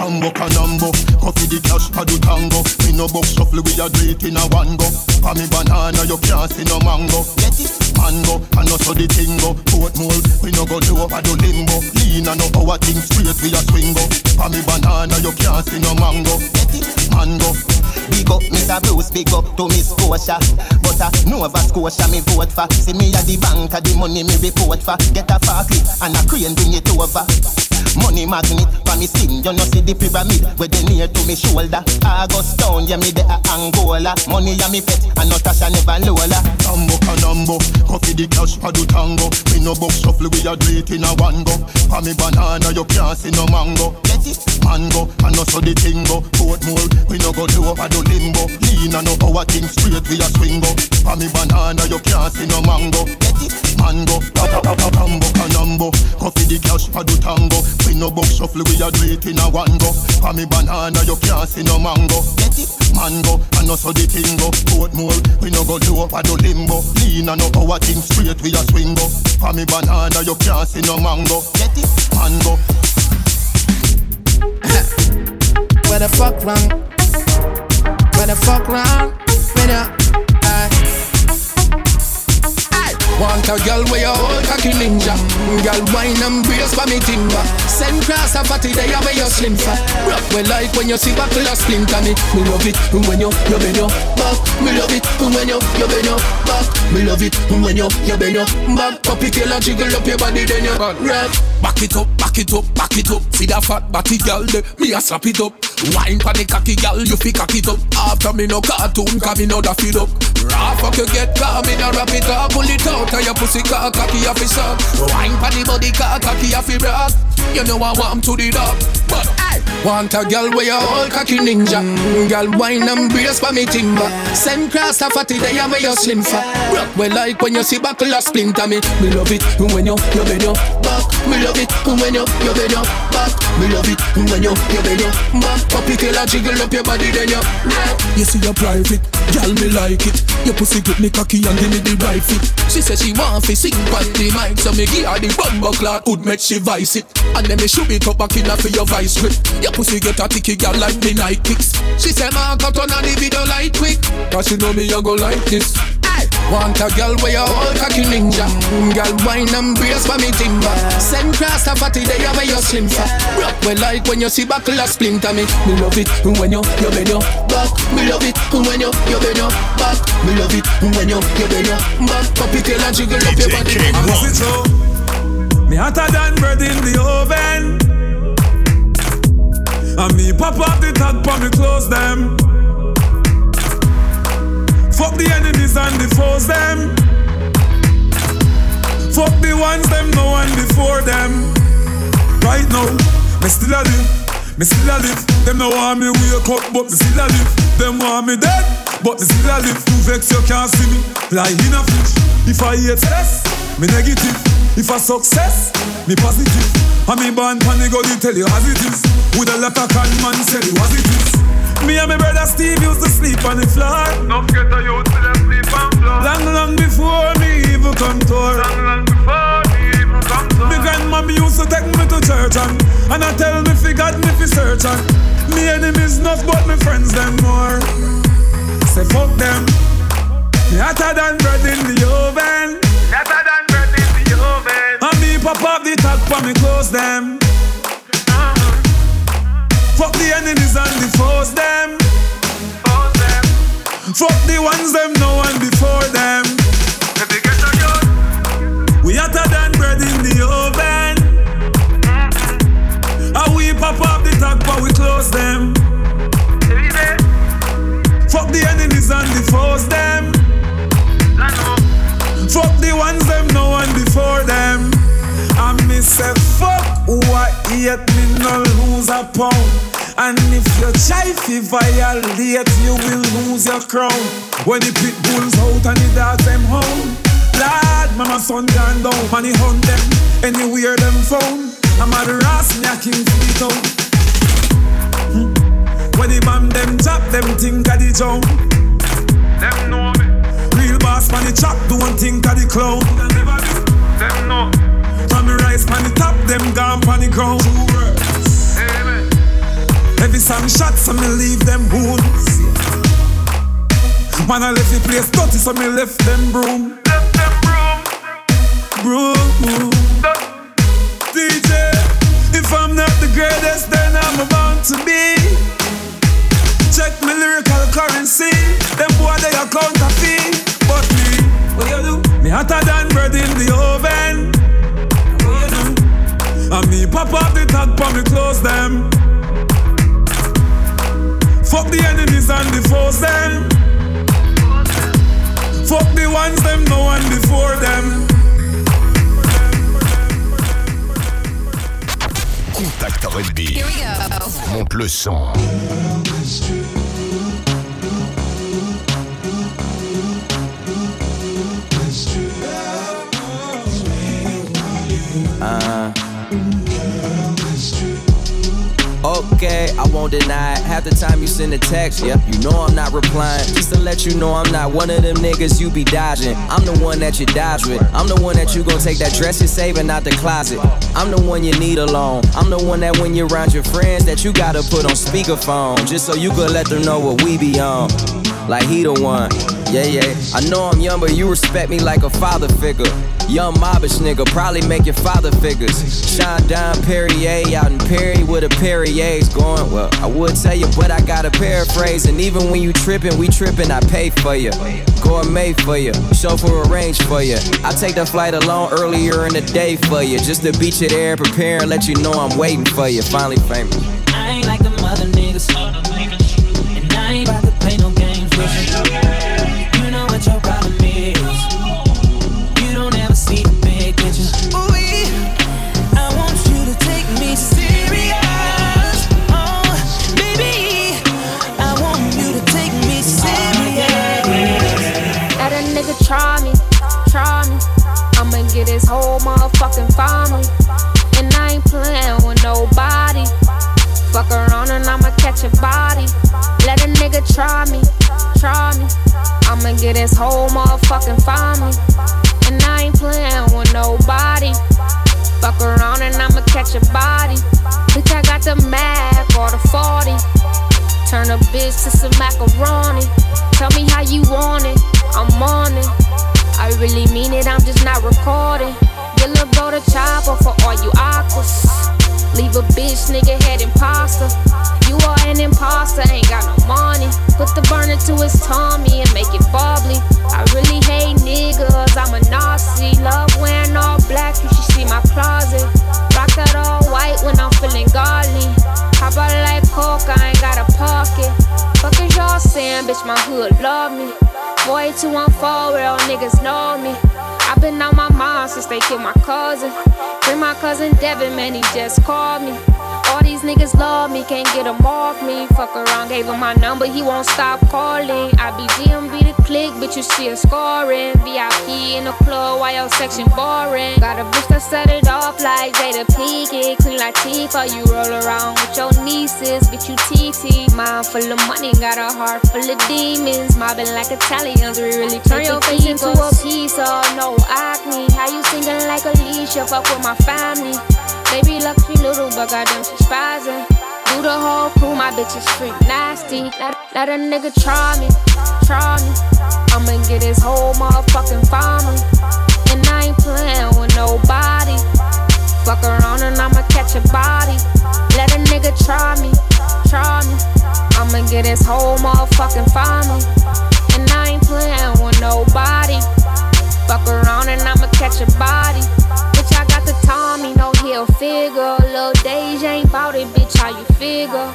Rambo canambo, coffee the cash for the tango. Me no box shuffle, we a do in a one go. For me banana, you can't see no mango. Get it, mango, and also the tingo. Portmore, we no go do over the limbo. Lean and no our thing straight, we a swing go. For me banana, you can't see no mango. Get it, mango. Big up Mr. Bruce, big up to Miss Scotia. But uh, Nova Scotia me vote for. See me at the bank, of the money me report for. Get a forklift and a crane bring it over. Money magnet for me skin, you know see the pyramid where they near to me shoulder. August town, yeah me de a Angola. Money ya me pet, and not Tasha never Lola. Tambo canambo, coffee the cash for do tango. Me no box shuffle, we a do it in a one go. For me banana, you can't see no mango. Get it? Mango, and also the tingo. Portmore, we no go do over do limbo. Lean and no our thing straight, we a swingo. For me banana, you can't see no mango. Get it? Mango, tambo canambo, coffee the cash for do tango. We no box shuffle, we a do it in a one go. For me banana, you can't see no mango. Get it? Mango, and also the tingo. Portmore, we no go do over do limbo. Lean and no our thing straight, we a swingo. For me banana, you can't see no mango. Get it? Mango. Where the fuck wrong? Where the fuck wrong? You, aye. Want a girl where you hold cocky ninja Girl wine and brace for me timber. Send cross a fatty day where you slim fat Rock we like when you see buckle a splinter me Me love it when you, you bend your back. Me love it when you, you bend your back. Me love it when you, you bend your back. Puppy tail and jiggle up your body then you rock. Back it up, back it up, back it up. See that fat body girl there, me a slap it up. Wine pon the cocky girl, you fi cock it up. After me no cartoon, cause me no da feed up. Raw fuck you get calm, me no wrap it up. Pull it out of your pussy car, cocky off his up. Wine pon the body car, cocky off your rock. You know I want to the dog. But I want a girl where you all cocky ninja? Girl wine and brace for me timber. Send cross a fatty day where you slim fat. Rock we like when you see buckle a splinter me. Me love it when you, you bend your back. Me love it when you, you bend your back. Me love it when you, you bend your back. Puppy tail and jiggle up your body then you rock. You see your private, girl me like it. Your pussy grip me cocky and give me the right fit. She say she want fi sing pon the mic So me give her the bumbo clock hood make she vice it. And then me shoot it up back in her for your vice grip. Your pussy get a ticky girl like me night kicks. She say mark out on the video light quick. Cause she know me I go like this Want a girl where you all cocky ninja? Girl wine and brace for me timber. Send cross a fatty day where you slim fat Rock we like when you see buckle a splinter me. Me love it when you, you bend your back. Me love it when you, you bend your back. Me love it when you, you bend your back. Puppy tail and jiggle up your body. Is it so? Me hotter than bread in the oven. And me pop up the top on me close them Fuck the enemies and the foes them. Fuck the ones them no one before them. Right now, me still a live, me still a live. Them no want me wake up, but me still a live. Them want me dead, but me still a live. You vex you can't see me, fly in a fish. If I hate stress, me negative. If I success, me positive. And me born panic, go tell you as it is. With a lot of man say it was it is. Me and my brother Steve used to sleep on the floor. No get a youth to them sleep on floor. Long, long before me even come to her. Long, long before me even come to Me grandmommy used to take me to church and And I tell me fi God me fi search and Me enemies enough but me friends them more. Say fuck them. Me hotter than bread in the oven. Hotter than bread in the oven. And me pop up the top for me close them the enemies and the foes them. Them. Fuck the ones them no one before them. A. We hotter than bread in the oven. And we pop up the top but we close them. Fuck the enemies and the foes them. Fuck the ones them no one before them. And me say fuck who I hate me no lose a pound. And if you try to violate, you will lose your crown. When the pit bulls out and the dogs them home. Lord, mama son gone down, and he hunt them anywhere them found. I'm at the ras knocking feet out. Hmm. When the bomb them chop, them think of the jump. Them know me. Real boss man the chop, don't think of the clown. Them know. From the rise the top, them gone pan the ground. Heavy some shots, so me leave them wounds. Man, I left the place dirty, so me left them broom. Left them broom. Broom. DJ, if I'm not the greatest, then I'm about to be. Check my lyrical currency. Them boy, they are counterfeit. But me, what you do? Me hotter than bread in the oven. What you do? And me pop up the tag, but me close them. The enemies and the foes them. Fuck the ones them no one before them. Contact R&B. Monte le son. Uh. Okay, I won't deny it. Half the time you send a text, yeah, you know I'm not replying. Just to let you know I'm not one of them niggas you be dodging. I'm the one that you dodge with. I'm the one that you gon' take that dress you're saving out the closet. I'm the one you need alone. I'm the one that when you're around your friends that you gotta put on speakerphone. Just so you could let them know what we be on. Like he the one. Yeah, yeah. I know I'm young, but you respect me like a father figure. Young mobbish nigga, probably make your father figures. Shine down Perrier out in Perry with a Perrier's going. Well, I would tell you, but I gotta paraphrase. And even when you trippin', we trippin', I pay for you. Gourmet for you, chauffeur arrange for you. I take the flight alone earlier in the day for you. Just to beat you there, prepare and let you know I'm waiting for you. Finally famous. I ain't like the other niggas. And I'ma catch a body. Let a nigga try me, try me. I'ma get his whole motherfucking family. And I ain't playing with nobody. Fuck around and I'ma catch a body. Bitch, I got the Mac or the 40. Turn a bitch to some macaroni. Tell me how you want it, I'm on it. I really mean it, I'm just not recording. Get lil' bro the chopper for all you aquas. Leave a bitch, nigga, head imposter. Are ain't got no money. Put the burner to his tummy and make it bubbly. I really hate niggas, I'm a Nazi. Love wearing all black, you should see my closet. Rock that all white when I'm feeling godly. Hop out like coke, I ain't got a pocket. Fuck is y'all saying, bitch, my hood love me. Boy, 214, real niggas know me. I've been on my mind since they killed my cousin. Bring my cousin Devin, man, he just called me. All these niggas love me, can't get him off me. Fuck around, gave him my number, he won't stop calling. I be DMV the click, but you see a scoring. VIP in the club, while your section boring. Got a bitch that set it off like Jada Pinkett. Clean like Tifa, you roll around with your nieces, bitch, you TT. Mind full of money, got a heart full of demons. Mobbing like Italians, we really turn your face into a piece of no acne. How you singing like Alicia? Fuck with my family. Baby lucky little, but goddamn she spazzing. Do the whole crew, my bitch is street nasty. Let, let a nigga try me, try me. I'ma get his whole motherfucking family. And I ain't playing with nobody. Fuck around and I'ma catch a body. Let a nigga try me, try me. I'ma get his whole motherfucking family. I ain't playing with nobody. Fuck around and I'ma catch a body. Bitch, I got the Tommy, no heel figure. Lil Days ain't bout it, bitch, how you figure?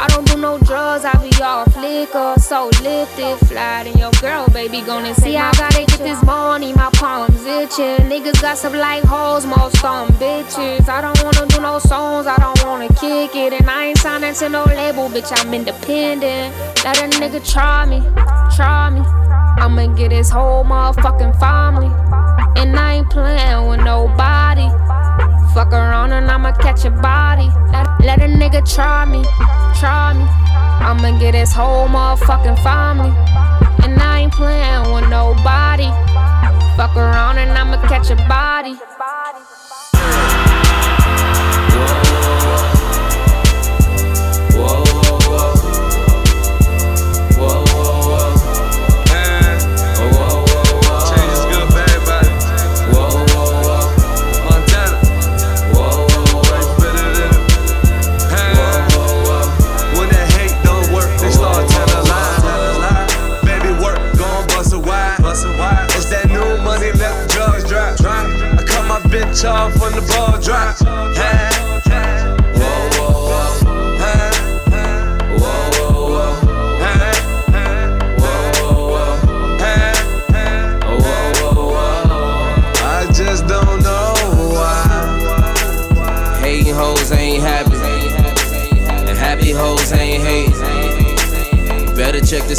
I don't do no drugs, I be all flicker. So lifted, fly, and your girl, baby, gonna see. I gotta get this money, my palms itching. Niggas got some like hoes, most on bitches. I don't wanna do no songs, I don't wanna kick it. And I ain't signing to no label, bitch, I'm independent. Let a nigga try me, try me. I'ma get his whole motherfucking family. And I ain't playing with nobody. Fuck around and I'ma catch a body. Let, a nigga try me, try me. I'ma get his whole motherfucking family. And I ain't playing with nobody. Fuck around and I'ma catch a body.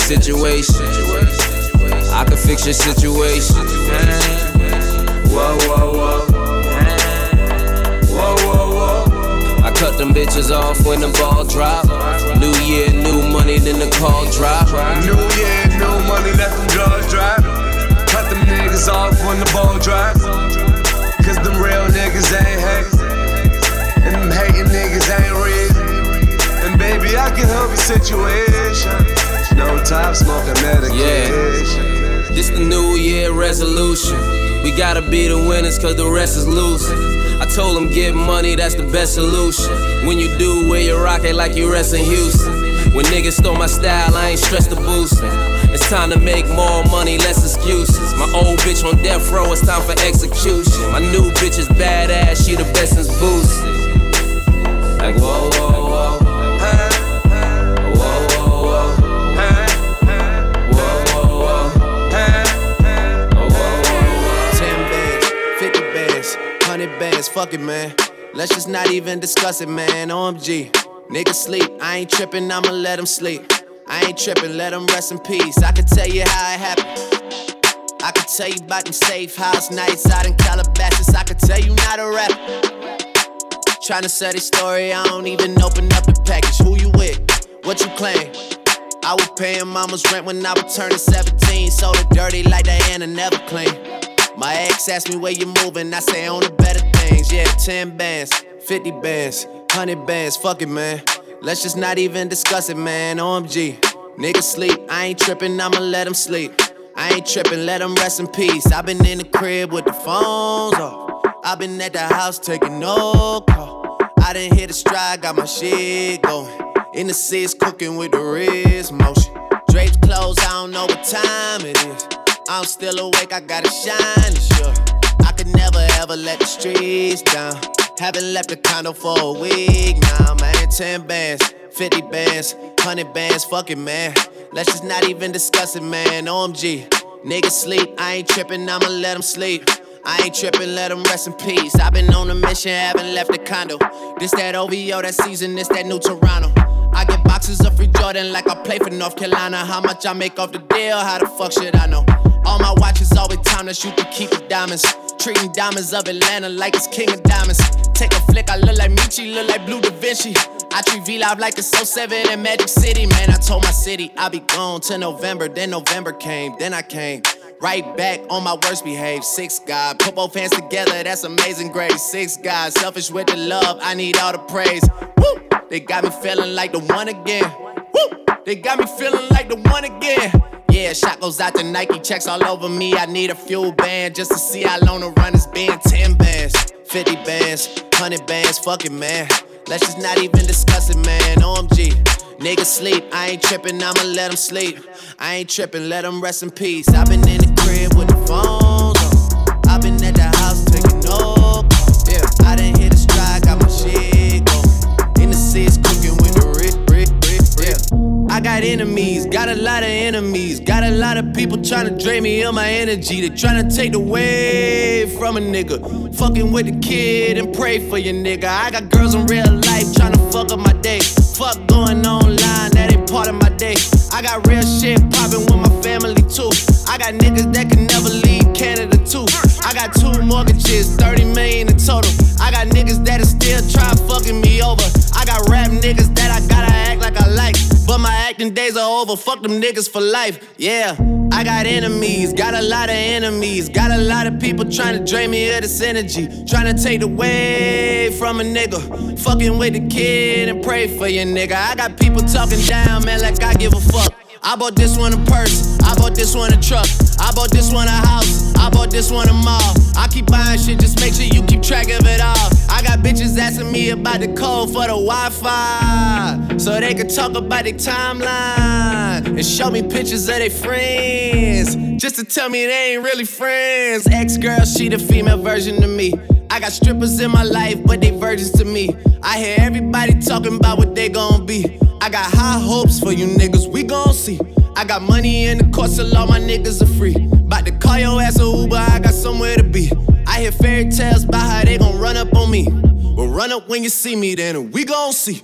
Situation. I can fix your situation. Whoa, whoa, whoa. Whoa, whoa, whoa. I cut them bitches off when the ball drop. New year, new money, then the call drop. New year, new money, let them drugs drop. Cut them niggas off when the ball drop. Cause them real niggas ain't hate. And them hating niggas ain't real. And baby, I can help your situation. No top smoking medication. This the new year resolution. We gotta be the winners cause the rest is losing. I told them get money, that's the best solution. When you do, wear your rocket like you rest in Houston. When niggas stole my style, I ain't stressed the boosting. It's time to make more money, less excuses. My old bitch on death row, it's time for execution. My new bitch is badass, she the best since boosted. Like whoa. Whoa, bands, fuck it, man. Let's just not even discuss it, man. OMG, niggas sleep. I ain't tripping, I'ma let them sleep. I ain't tripping, let them rest in peace. I can tell you how it happened. I can tell you about them safe house nights out in Calabasas. I can tell you not a rap. Tryna sell this story, I don't even open up the package. Who you with? What you claim? I was paying mama's rent when I was turning 17. Sold it dirty like Diana, never clean. My ex asked me where you moving, I say on a better Yeah, 10 bands, 50 bands, 100 bands, fuck it, man. Let's just not even discuss it, man. OMG. Niggas sleep, I ain't tripping, I'ma let them sleep. I ain't tripping, let them rest in peace. i been in the crib with the phones off. i been at the house taking no call. I didn't hit a stride, got my shit going. In the seats, cooking with the wrist motion. Drapes closed, I don't know what time it is. I'm still awake, I gotta shine, sure. Never ever let the streets down. Haven't left the condo for a week now, man. 10 bands, 50 bands, 100 bands, fuck it, man. Let's just not even discuss it, man. OMG. Niggas sleep, I ain't tripping, I'ma let them sleep. I ain't tripping, let them rest in peace. I've been on a mission, haven't left the condo. This that OVO, that season, this that new Toronto. I get boxes of free Jordan like I play for North Carolina. How much I make off the deal? How the fuck should I know? All my watches always time to shoot to keep the diamonds. Treating diamonds of Atlanta like it's king of diamonds. Take a flick, I look like Michi, look like Blue Da Vinci. I treat V Live like it's so 7 in Magic City. Man, I told my city I'll be gone till November. Then November came, then I came. Right back on my worst behaved. Six God, put both hands together, that's amazing grace. Six God, selfish with the love, I need all the praise. Woo! They got me feeling like the one again. Woo! They got me feeling like the one again. Yeah, shot goes out to Nike, checks all over me. I need a FuelBand just to see how long the run has been. 10 bands, 50 bands, 100 bands, fuck it, man. Let's just not even discuss it, man. OMG. Niggas sleep, I ain't tripping, I'ma let them sleep. I ain't tripping, let them rest in peace. I've been in the crib with the phones I got enemies, got a lot of enemies. Got a lot of people trying to drain me of my energy. They trying to take away from a nigga. Fucking with the kid and pray for your nigga. I got girls in real life trying to fuck up my day. Fuck going online, that ain't part of my day. I got real shit poppin' with my family too. I got niggas that can never leave Canada too. I got two mortgages, 30 million in total. I got niggas that are still try fucking me over. I got rap niggas that I gotta act like I like. Acting days are over, fuck them niggas for life. Yeah, I got enemies, got a lot of enemies. Got a lot of people trying to drain me of this energy. Trying to take away from a nigga. Fucking with the kid and pray for your nigga. I got people talking down, man, like I give a fuck. I bought this one a purse, I bought this one a truck, I bought this one a house, I bought this one a mall. I keep buying shit, just make sure you keep track of it all. I got bitches asking me about the code for the Wi Fi, so they can talk about their timeline and show me pictures of their friends, just to tell me they ain't really friends. Ex girl, she the female version of me. I got strippers in my life, but they virgins to me. I hear everybody talking about what they gon' be. I got high hopes for you niggas, we gon' see. I got money in the court, so all my niggas are free. About to call your ass a Uber, I got somewhere to be. I hear fairy tales about how they gon' run up on me. Well, run up when you see me, then we gon' see.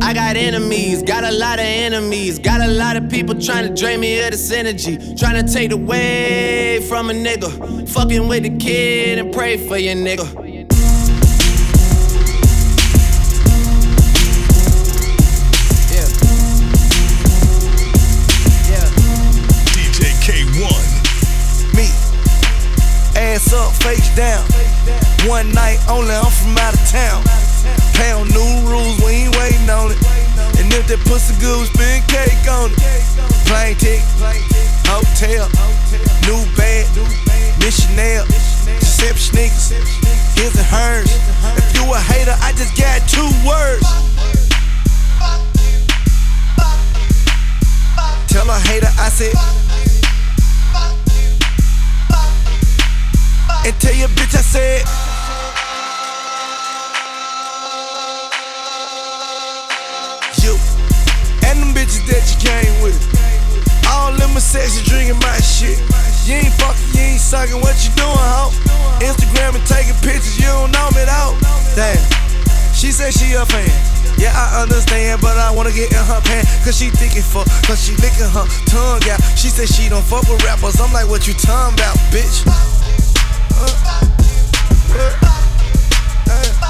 I got enemies, got a lot of enemies, got a lot of people trying to drain me of this energy, trying to take away from a nigga, fucking with the kid and pray for your nigga. Up, face down. One night only, I'm from out of town. Pound new rules, we ain't waiting on it. And if that pussy good, spend cake on it. Plane ticket, hotel, new bag, missionaire, sip sneakers, his and hers. If you a hater, I just got two words. Tell a hater I said. And tell your bitch I said. You and them bitches that you came with. All them sexy drinking my shit. You ain't fucking, you ain't sucking, what you doing, ho? Instagram and taking pictures, you don't know me, though. Damn. She said she a fan. Yeah, I understand, but I wanna get in her pants. Cause she thinking fuck, cause she licking her tongue out. She said she don't fuck with rappers. I'm like, what you talking about, bitch?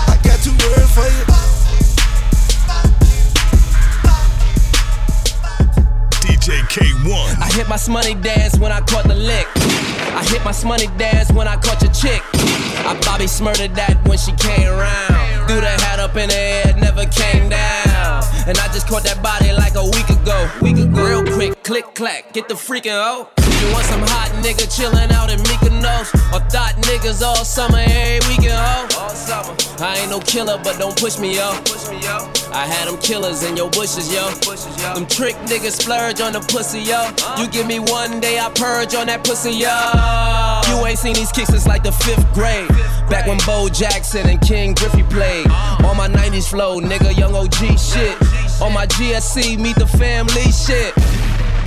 I got two words for you. DJ Kay-One. I hit my money dance when I caught the lick. I hit my money dance when I caught your chick. I Bobby smurdered that when she came around. Threw the hat up in the air, never came down. And I just caught that body like a week ago. Week ago. Real quick, click clack, get the freaking oh. You want some hot nigga chillin' out in Mykonos? Or thought niggas all summer, every weekend, ho? All summer. I ain't no killer, but don't push me, yo. I had them killers in your bushes, yo. Them trick niggas splurge on the pussy, yo. You give me one day, I purge on that pussy, yo. You ain't seen these kicks since like the fifth grade. Back when Bo Jackson and Ken Griffey played. Uh-huh. On my 90s flow, nigga, young OG shit. On my GSC, meet the family shit.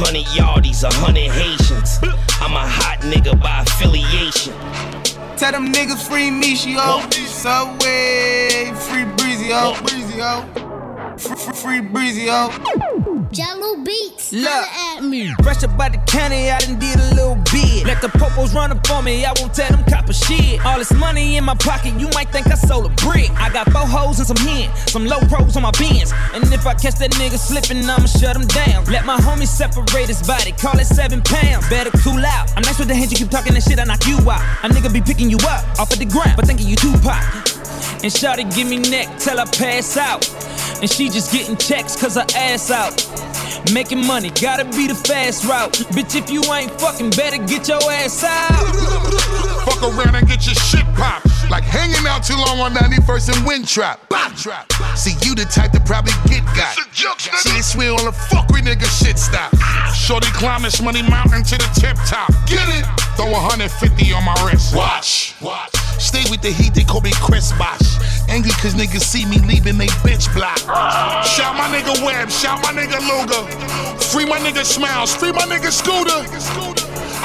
Hundred yardies, a hundred Haitians. I'm a hot nigga by affiliation. Tell them niggas free me, Michio. Subway, eh, free Breezy, oh. Breezy, oh. Free, Breezy, oh. Jahlil Beats, Look, at me. fresh up out the county, I done did a little bit. Let the popos run up on me, I won't tell them copper shit. All this money in my pocket, you might think I sold a brick. I got four hoes and some hen, some low pros on my bins. And if I catch that nigga slipping, I'ma shut him down. Let my homie separate his body, call it seven pounds. Better cool out. I'm nice with the hands, you keep talking that shit, I knock you out. A nigga be picking you up off of the ground, but thinking you Tupac. And Shawty give me neck till I pass out. And she just getting checks cause her ass out. Making money, gotta be the fast route. Bitch, if you ain't fucking, better get your ass out. Fuck around and get your shit popped. Like hanging out too long on 91st and Wind Trap. Bop trap. See, you the type to probably get got. See, it's swear on the fuck with nigga shit stop. Shorty climb this money mountain to the tip top. Get it? Throw 150 on my wrist. Watch. Watch. Stay with the heat, they call me Chris Bosh. Angry cause niggas see me leaving they bitch block. Shout my nigga Webb, shout my nigga Luga. Free my nigga Smiles, free my nigga Scooter.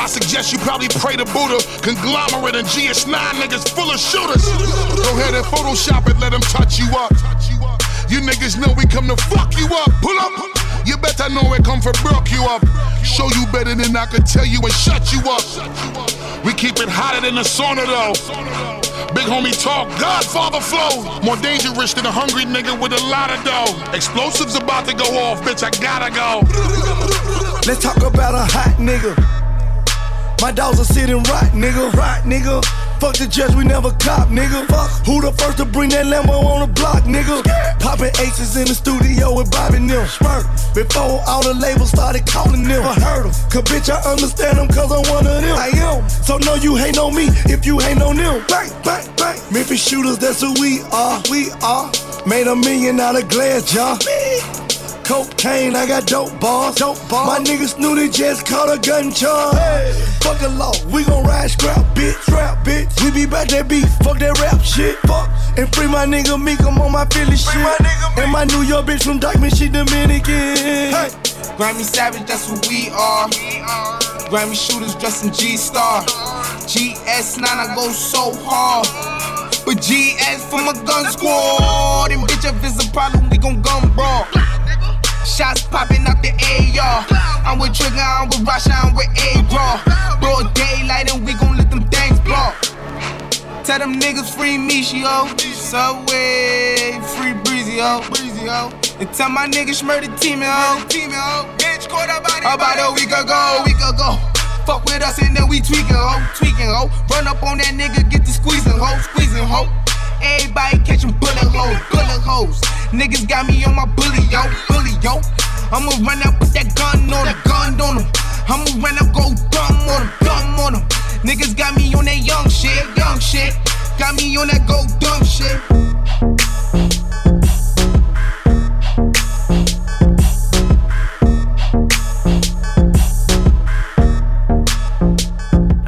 I suggest you probably pray to Buddha. Conglomerate and GS9 niggas full of shooters. Go ahead and Photoshop it, let them touch you up. You niggas know we come to fuck you up. Pull up. You better know we come for broke you up. Show you better than I could tell you and shut you up. We keep it hotter than the sauna though. Big homie talk, Godfather flow. More dangerous than a hungry nigga with a lot of dough. Explosives about to go off, bitch, I gotta go. Let's talk about a hot nigga. My dogs are sitting right, nigga, right, nigga. Fuck the judge, we never cop, nigga. Fuck. Who the first to bring that Lambo on the block, nigga? Popping aces in the studio with Bobby Nim. Smirk. Before all the labels started calling them. I heard them. Cause bitch, I understand them cause I'm one of them. I am. So no, you hate on me if you hate on them. Bang, bang, bang. Memphis shooters, that's who we are. We are. Made a million out of glass Cocaine, I got dope bars. Dope bars. My niggas knew they just caught a gun charge. Hey. Fuck a law, we gon' ride scrap, bitch. Scrap, bitch. We be back that beef, fuck that rap shit. Fuck. And free my nigga Meek, I'm on my Philly shit. My and my New York bitch from Dyckman, she Dominican. Hey. Grammy Savage, that's who we are. Grammy shooters dressed in G Star. GS9, I go so hard. But GS from a gun squad. And bitch, if it's a problem, we gon' gun brawl. Shots popping out the AR. I'm with Trigger, I'm with Rasha, I'm with A-Raw. Broad daylight and we gon' let them things blow. Tell them niggas free Michio. Subway, free Breezy, ho. Breezy, ho. And tell my niggas murder team, ho. Team, ho. Bitch, caught up about a week ago, week ago. Fuck with us and then we tweaking, ho. Tweaking, ho. Run up on that nigga, get the squeezing, ho. Squeezing, ho. Everybody catching bullet holes, bullet holes. Niggas got me on my bully, yo, bully, yo. I'ma run up with that gun on him, gun on him. I'ma run up, go dumb on him, dumb on him. Niggas got me on that young shit, young shit. Got me on that go dumb shit.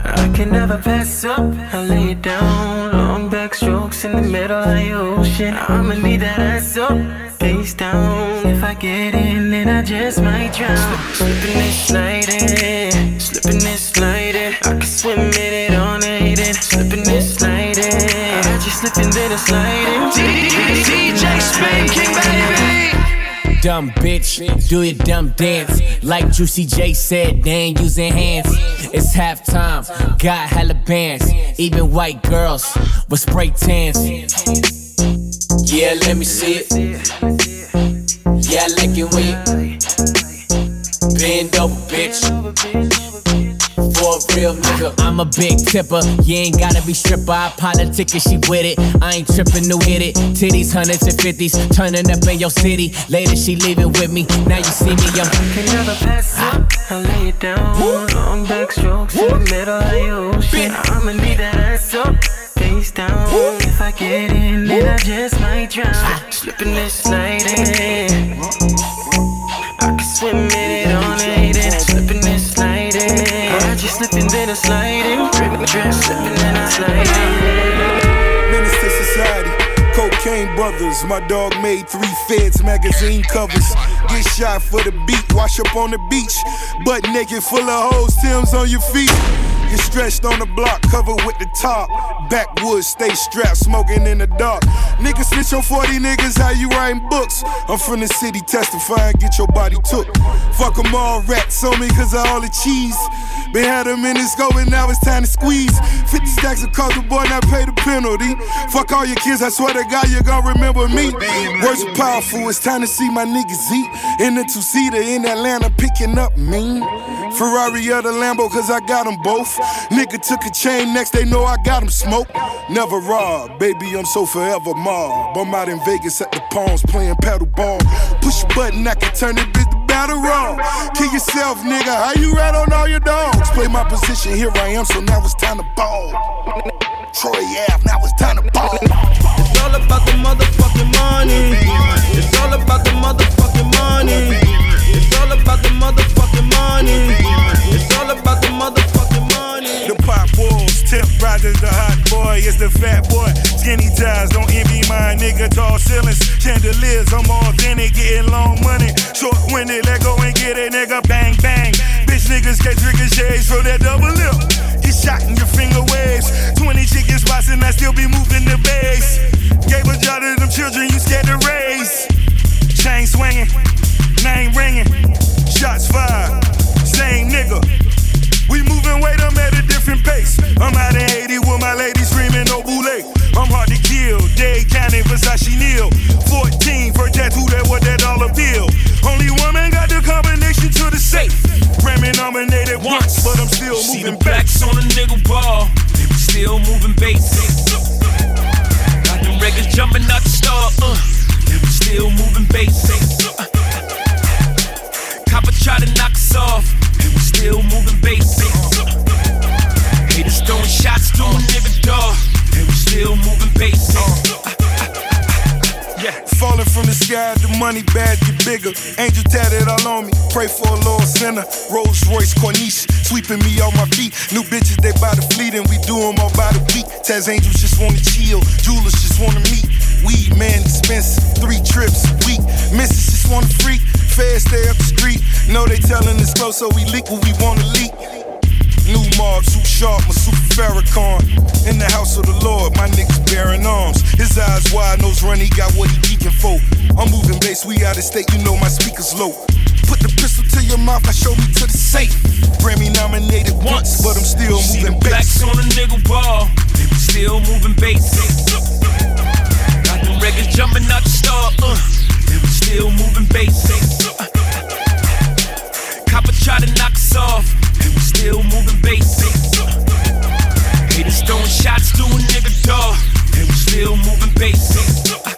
I can never pass up. I lay down. Strokes in the middle of the ocean. I'ma leave that ass up, face down. If I get in, then I just might drown. Slip, slipping and sliding, slipping and sliding. I can swim in it all night slipping and sliding. I just slipping then I'm sliding. Dumb bitch, do your dumb dance. Like Juicy J said, they ain't using hands. It's halftime, got hella bands. Even white girls with spray tans. Yeah, let me see it. Yeah, I like it when you bend over, bitch. For a real nigga, I'm a big tipper. You ain't gotta be stripper. I politic and she with it. I ain't tripping to hit it. Titties, hundreds and fifties, turning up in your city. Later she leaving with me. Now you see me, I'm. Can never pass up. I lay it down. Long back strokes in the middle of the ocean. I'ma leave that ass up, face down. If I get in, then I just might drown. Slipping and sliding. I can swim in it on night slipping then I'm sliding. Drip, drip, slipping I'm sliding. Menace to society. Cocaine brothers, my dog made three feds magazine covers. Get shot for the beat, wash up on the beach. Butt naked, full of hoes, Tim's on your feet. Get stretched on the block, covered with the top. Backwoods, stay strapped, smoking in the dark. Niggas snitch on 40 niggas, how you writing books? I'm from the city, testifying, get your body took. Fuck Fuck 'em all, rats on me, cause of all the cheese. Been had a minute going, now it's time to squeeze. 50 stacks of coke, the boy not pay the penalty. Fuck all your kids, I swear to God, you gon' remember me. Words are powerful, it's time to see my niggas eat. In the two seater in Atlanta, picking up mean. Ferrari or the Lambo, cause I got them both. Nigga took a chain, next they know I got them smoked. Never rob, baby, I'm so forever mob. I'm out in Vegas at the Palms playing paddle ball. Push a button, I can turn it bitch to battle roll. Kill yourself, nigga, how you rat on all your dogs? Play my position, here I am, so now it's time to ball. Troy Ave, now it's time to ball. It's all about the motherfucking money. It's all about the motherfucking money. It's all about the motherfucking money. It's all about the motherfucking The pop walls, tip riders, the hot boy is the fat boy. Skinny ties, don't envy my nigga. Tall ceilings, chandeliers, I'm authentic, getting long money. Short winded, let go and get it, nigga. Bang, bang. Bitch niggas get trigger shades for that double lip. Get shot in your finger waves. 20 chicken spots and I still be moving the base. Gave a job See the on a nigga ball. They still moving bass. Got them records jumping out the store, uh, still moving bass. Uh, Copper try to knock us off, still moving bass. Haters throwing shots door, and we still moving bass. Yeah. Falling from the sky, the money bag get bigger. Angel tatted all on me. Pray for a Lord sinner. Rolls Royce Corniche, sweeping me off my feet. New bitches, they by the fleet, and we do them all by the week. Taz angels just wanna chill, jewelers just wanna meet. Weed man expensive, three trips a week. Misses just wanna freak. Fast, stay up the street. Know they telling us close, so we leak what we wanna leak. New mob, too sharp, my super Farrakhan. In the house of the Lord, my niggas bearing arms. His eyes wide, nose runny, got what he geeking for. I'm moving bass, we out of state, you know my speaker's low. Put the pistol to your mouth, I show me to the safe. Grammy nominated once, but I'm still you moving bass. Blacks on a nigga ball, they was still moving bass. Got the records jumping out the star, uh, they was still moving bass. Uh, uh, uh, Copper try to knock us off still moving basic. Haters throwing shots, doing nigga dog, and we still moving basic.